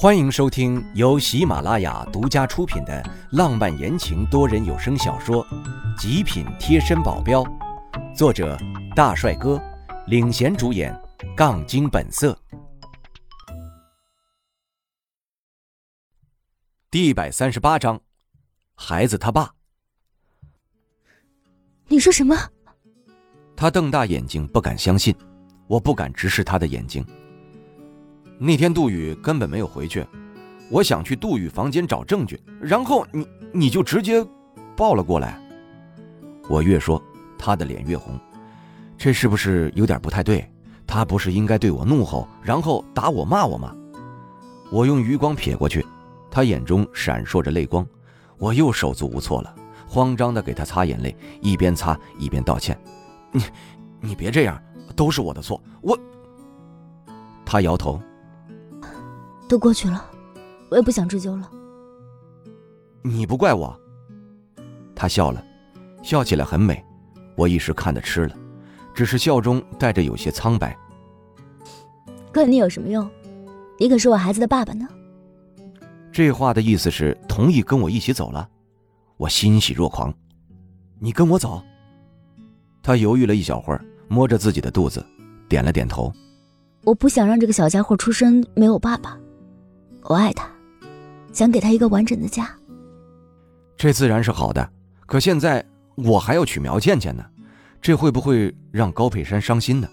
欢迎收听由喜马拉雅独家出品的浪漫言情多人有声小说《极品贴身保镖》，作者大帅哥领衔主演，杠精本色。第一百三十八章，孩子他爸。你说什么？他瞪大眼睛，不敢相信。我不敢直视他的眼睛。那天杜宇根本没有回去，我想去杜宇房间找证据，然后你你就直接抱了过来。我越说，他的脸越红，这是不是有点不太对？他不是应该对我怒吼，然后打我骂我吗？我用余光瞥过去，他眼中闪烁着泪光，我又手足无措了，慌张的给他擦眼泪，一边擦一边道歉：“你你别这样，都是我的错，我。”他摇头。都过去了，我也不想追究了。你不怪我。他笑了，笑起来很美，我一时看得痴了，只是笑中带着有些苍白。怪你有什么用？你可是我孩子的爸爸呢。这话的意思是同意跟我一起走了，我欣喜若狂。你跟我走。他犹豫了一小会儿，摸着自己的肚子，点了点头。我不想让这个小家伙出生没有爸爸。我爱他，想给他一个完整的家。这自然是好的，可现在我还要娶苗倩倩呢，这会不会让高佩珊伤心呢？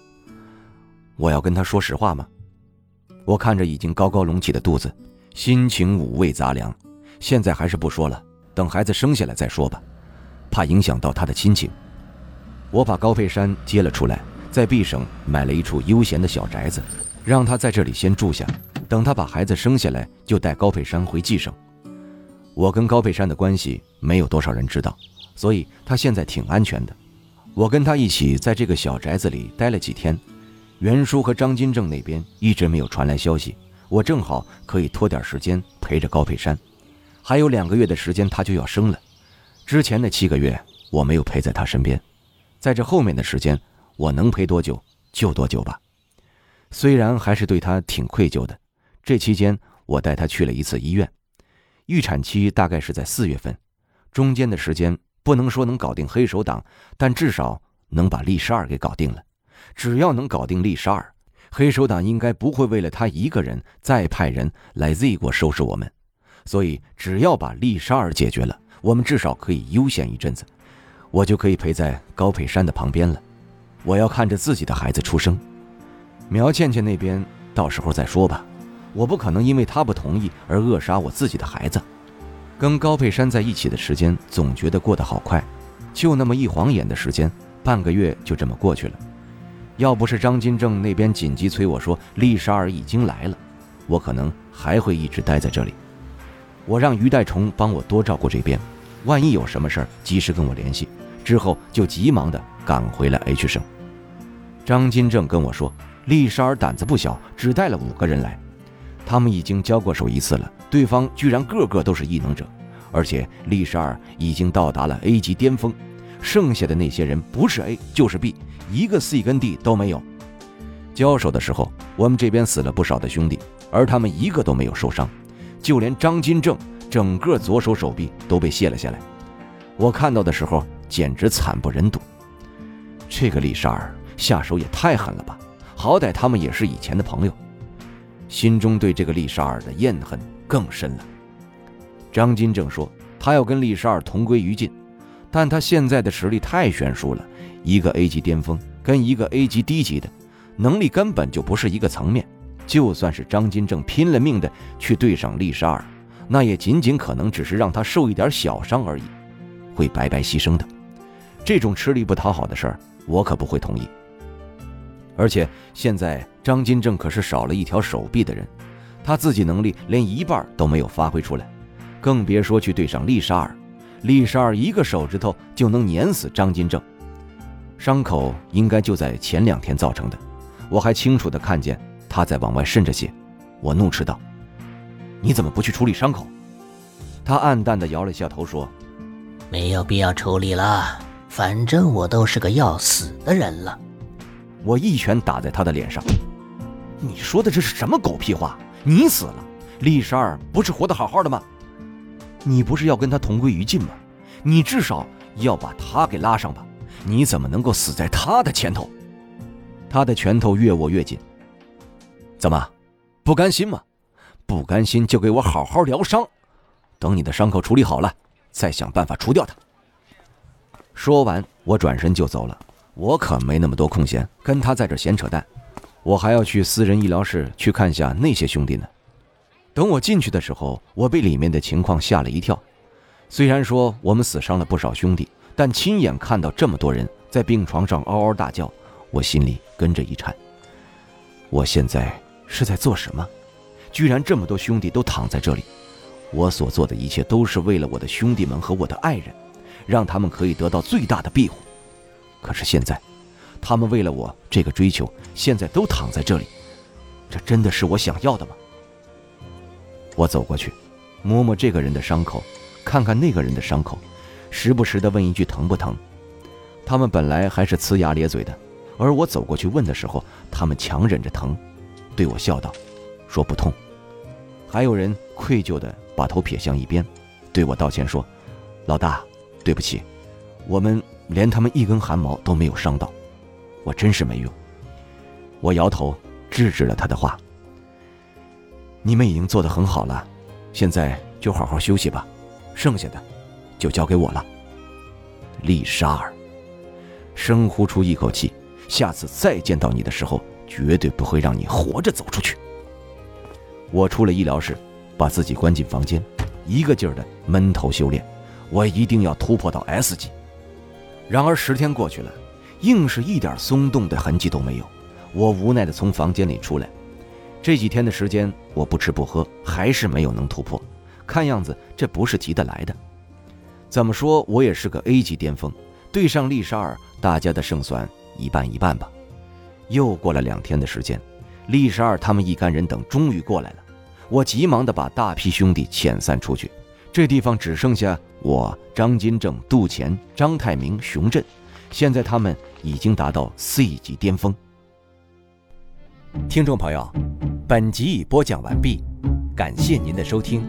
我要跟他说实话吗？我看着已经高高隆起的肚子，心情五味杂粮。现在还是不说了，等孩子生下来再说吧，怕影响到他的亲情。我把高佩珊接了出来，在 B 省买了一处悠闲的小宅子，让他在这里先住下。等他把孩子生下来，就带高佩珊回冀省。我跟高佩珊的关系没有多少人知道，所以他现在挺安全的。我跟他一起在这个小宅子里待了几天，袁叔和张金正那边一直没有传来消息，我正好可以拖点时间陪着高佩珊。还有两个月的时间，他就要生了。之前的七个月我没有陪在他身边，在这后面的时间，我能陪多久就多久吧。虽然还是对他挺愧疚的。这期间，我带他去了一次医院。预产期大概是在四月份，中间的时间不能说能搞定黑手党，但至少能把丽莎尔给搞定了。只要能搞定丽莎尔，黑手党应该不会为了他一个人再派人来 Z 国收拾我们。所以，只要把丽莎儿解决了，我们至少可以悠闲一阵子，我就可以陪在高佩珊的旁边了。我要看着自己的孩子出生。苗倩倩那边，到时候再说吧。我不可能因为他不同意而扼杀我自己的孩子。跟高佩珊在一起的时间总觉得过得好快，就那么一晃眼的时间，半个月就这么过去了。要不是张金正那边紧急催我说丽莎儿已经来了，我可能还会一直待在这里。我让于代虫帮我多照顾这边，万一有什么事儿，及时跟我联系。之后就急忙的赶回了 H 省。张金正跟我说，丽莎儿胆子不小，只带了五个人来。他们已经交过手一次了，对方居然个个都是异能者，而且丽莎尔已经到达了 A 级巅峰，剩下的那些人不是 A 就是 B，一个 C 跟 D 都没有。交手的时候，我们这边死了不少的兄弟，而他们一个都没有受伤，就连张金正整个左手手臂都被卸了下来。我看到的时候简直惨不忍睹。这个丽莎尔下手也太狠了吧，好歹他们也是以前的朋友。心中对这个丽莎尔的怨恨更深了。张金正说：“他要跟丽莎尔同归于尽，但他现在的实力太悬殊了，一个 A 级巅峰跟一个 A 级低级的，能力根本就不是一个层面。就算是张金正拼了命的去对上丽莎尔，那也仅仅可能只是让他受一点小伤而已，会白白牺牲的。这种吃力不讨好的事儿，我可不会同意。”而且现在张金正可是少了一条手臂的人，他自己能力连一半都没有发挥出来，更别说去对上丽莎尔。丽莎尔一个手指头就能碾死张金正，伤口应该就在前两天造成的，我还清楚的看见他在往外渗着血。我怒斥道：“你怎么不去处理伤口？”他暗淡的摇了下头说：“没有必要处理了，反正我都是个要死的人了。”我一拳打在他的脸上。你说的这是什么狗屁话？你死了，厉十二不是活得好好的吗？你不是要跟他同归于尽吗？你至少要把他给拉上吧？你怎么能够死在他的前头？他的拳头越握越紧。怎么，不甘心吗？不甘心就给我好好疗伤，等你的伤口处理好了，再想办法除掉他。说完，我转身就走了。我可没那么多空闲跟他在这闲扯淡，我还要去私人医疗室去看下那些兄弟呢。等我进去的时候，我被里面的情况吓了一跳。虽然说我们死伤了不少兄弟，但亲眼看到这么多人在病床上嗷嗷大叫，我心里跟着一颤。我现在是在做什么？居然这么多兄弟都躺在这里，我所做的一切都是为了我的兄弟们和我的爱人，让他们可以得到最大的庇护。可是现在，他们为了我这个追求，现在都躺在这里，这真的是我想要的吗？我走过去，摸摸这个人的伤口，看看那个人的伤口，时不时的问一句疼不疼。他们本来还是呲牙咧嘴的，而我走过去问的时候，他们强忍着疼，对我笑道：“说不痛。”还有人愧疚的把头撇向一边，对我道歉说：“老大，对不起，我们。”连他们一根汗毛都没有伤到，我真是没用。我摇头制止了他的话。你们已经做得很好了，现在就好好休息吧，剩下的就交给我了。丽莎儿，深呼出一口气，下次再见到你的时候，绝对不会让你活着走出去。我出了医疗室，把自己关进房间，一个劲儿的闷头修炼，我一定要突破到 S 级。然而十天过去了，硬是一点松动的痕迹都没有。我无奈地从房间里出来。这几天的时间，我不吃不喝，还是没有能突破。看样子这不是急得来的。怎么说我也是个 A 级巅峰，对上丽莎尔，大家的胜算一半一半吧。又过了两天的时间，丽莎尔他们一干人等终于过来了。我急忙地把大批兄弟遣散出去。这地方只剩下我、张金正、杜钱、张泰明、熊振，现在他们已经达到 C 级巅峰。听众朋友，本集已播讲完毕，感谢您的收听。